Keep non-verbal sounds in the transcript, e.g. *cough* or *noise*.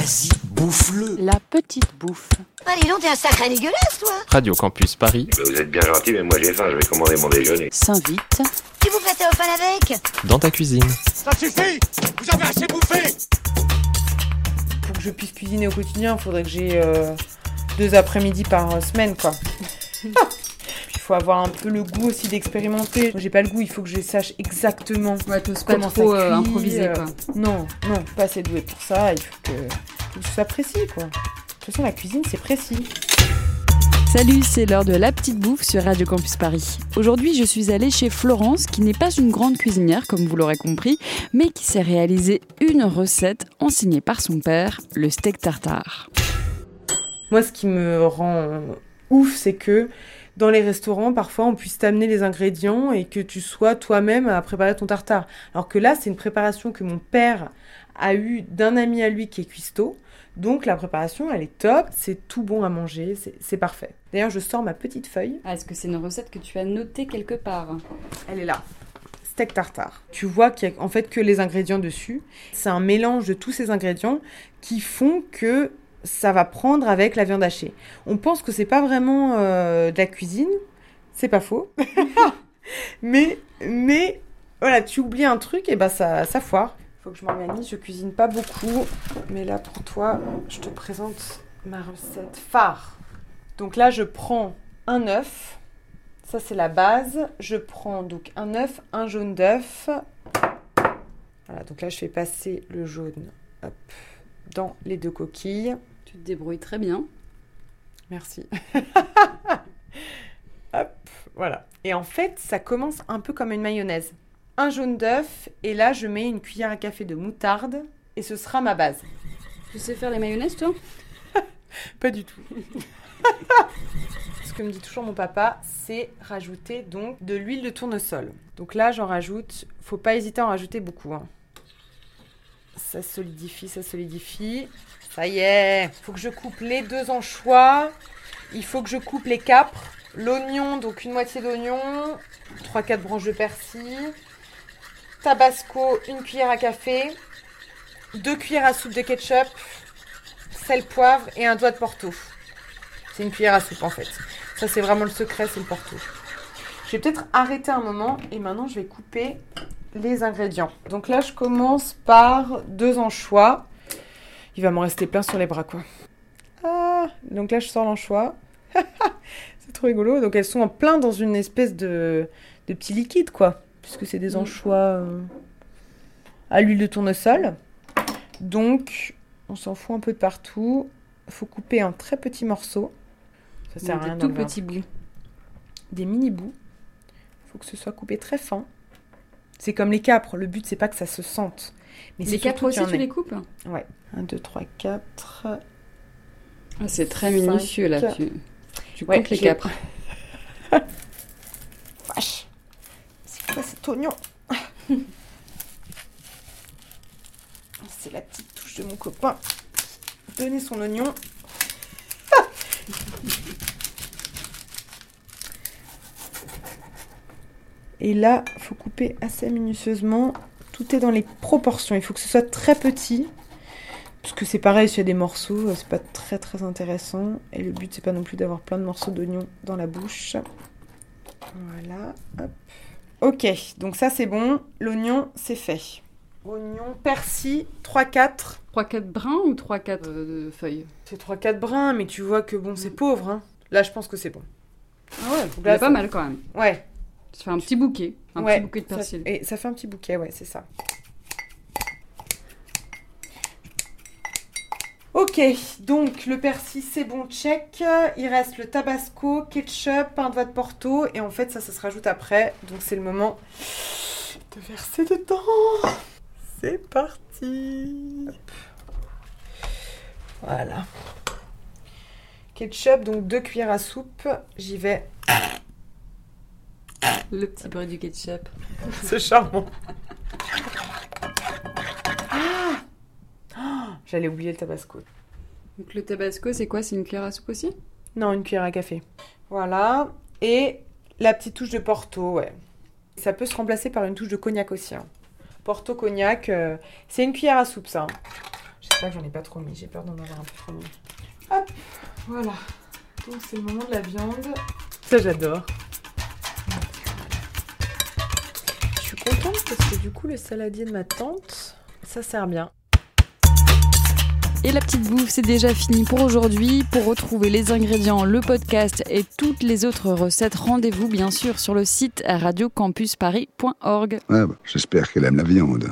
Vas-y, bouffe-le. La petite bouffe. Allez, donc, t'es un sacré dégueulasse, toi Radio Campus Paris, Bah, Vous êtes bien gentil, mais moi j'ai faim, je vais commander mon déjeuner. S'invite. Tu vous faites au fan avec dans ta cuisine. Ça suffit Vous avez assez bouffé Pour que je puisse cuisiner au quotidien, il faudrait que j'ai euh, deux après-midi par semaine, quoi. *laughs* Il faut avoir un peu le goût aussi d'expérimenter. Moi, J'ai pas le goût, il faut que je sache exactement. Ouais, t'oses pas Comment trop ça euh, cuit, improviser, euh, quoi. Non, non, pas assez doué pour ça. Il faut que, que ce soit précis, quoi. De toute façon, la cuisine, c'est précis. Salut, c'est l'heure de la petite bouffe sur Radio Campus Paris. Aujourd'hui, je suis allée chez Florence, qui n'est pas une grande cuisinière, comme vous l'aurez compris, mais qui s'est réalisée une recette enseignée par son père, le steak tartare. Moi, ce qui me rend ouf, c'est que dans les restaurants, parfois, on puisse t'amener les ingrédients et que tu sois toi-même à préparer ton tartare. Alors que là, c'est une préparation que mon père a eue d'un ami à lui qui est cuistot. Donc la préparation, elle est top, c'est tout bon à manger, c'est- parfait. D'ailleurs, je sors ma petite feuille, Ah, Est-ce que c'est une recette que tu as notée quelque part? Elle est là. Steak tartare. Tu vois qu'il y a en fait que les ingrédients dessus. C'est un mélange de tous ces ingrédients qui font que ça va prendre avec la viande hachée. On pense que c'est pas vraiment euh, de la cuisine, c'est pas faux. *laughs* mais mais voilà, tu oublies un truc et ben ça ça foire. Faut que je m'organise, je cuisine pas beaucoup, mais là pour toi, je te présente ma recette phare. Donc là, je prends un œuf. Ça, c'est la base. Je prends donc un œuf, un jaune d'œuf. Voilà, donc là, je fais passer le jaune hop, dans les deux coquilles. Tu te débrouilles très bien. Merci. *laughs* hop, voilà. Et en fait, ça commence un peu comme une mayonnaise. Un jaune d'œuf, et là, je mets une cuillère à café de moutarde, et ce sera ma base. Tu sais faire les mayonnaises, toi? *laughs* Pas du tout. Ce que me dit toujours mon papa, c'est rajouter donc de l'huile de tournesol. Donc là, j'en rajoute. Faut pas hésiter à en rajouter beaucoup. hein. Ça solidifie, ça solidifie. Ça y est. Faut que je coupe les deux anchois. Il faut que je coupe les capres. L'oignon, donc une moitié d'oignon. 3-4 branches de persil. Tabasco, une cuillère à café. Deux cuillères à soupe de ketchup sel, poivre et un doigt de porto. C'est une cuillère à soupe en fait. Ça c'est vraiment le secret, c'est le porto. Je vais peut-être arrêter un moment et maintenant je vais couper les ingrédients. Donc là je commence par deux anchois. Il va m'en rester plein sur les bras quoi. Ah, donc là je sors l'anchois. *laughs* c'est trop rigolo. Donc elles sont en plein dans une espèce de, de petit liquide quoi. Puisque c'est des anchois euh, à l'huile de tournesol. Donc on s'en fout un peu de partout. faut couper un très petit morceau. Ça sert à Des rien tout d'en avoir. petits bouts. Des mini bouts. faut que ce soit coupé très fin. C'est comme les capres. Le but, c'est pas que ça se sente. Mais Les c'est capres aussi, tu les coupes? Ouais. 1, 2, 3, 4. Ah, C'est très minutieux, là. Tu, tu Ouais, coupes les capres. *laughs* Vache. C'est quoi cet oignon? *laughs* C'est la petite touche de mon copain. Donner son oignon. Et là, faut couper assez minutieusement. Tout est dans les proportions. Il faut que ce soit très petit. Parce que c'est pareil, s'il y a des morceaux, euh, c'est pas très très intéressant. Et le but, c'est pas non plus d'avoir plein de morceaux d'oignon dans la bouche. Voilà, hop. Ok, donc ça c'est bon. L'oignon, c'est fait. Oignon, persil, 3-4. 3-4 brins ou 3-4 euh, feuilles? C'est 3-4 brins, mais tu vois que bon, c'est pauvre. Hein. Là, je pense que c'est bon. Ah ouais, Là, c'est pas mal quand même. Ouais. Ça fait un petit bouquet. Un ouais, petit bouquet de ça- persil. et ça fait un petit bouquet, ouais, c'est ça. Ok, donc le persil c'est bon, check. Il reste le tabasco, ketchup, un doigt de porto. Et en fait, ça, ça se rajoute après. Donc c'est le moment de verser dedans. C'est parti. Voilà. Ketchup, donc deux cuillères à soupe. J'y vais. Le petit bruit du ketchup. *laughs* C'est charmant. Ah Oh, J'allais oublier le tabasco. Donc le tabasco, c'est quoi? C'est une cuillère à soupe aussi? Non, une cuillère à café. Voilà. Et la petite touche de Porto, ouais. Ça peut se remplacer par une touche de cognac aussi. hein. Porto cognac, euh, c'est une cuillère à soupe ça. hein. J'espère que j'en ai pas trop mis. J'ai peur d'en avoir un peu trop mis. Hop, voilà. Donc c'est le moment de la viande. Ça j'adore. Contente parce que du coup le saladier de ma tante, ça sert bien. Et la petite bouffe, c'est déjà fini pour aujourd'hui. Pour retrouver les ingrédients, le podcast et toutes les autres recettes, rendez-vous bien sûr sur le site radiocampusparis.org. Ah bah, J'espère qu'elle aime la viande.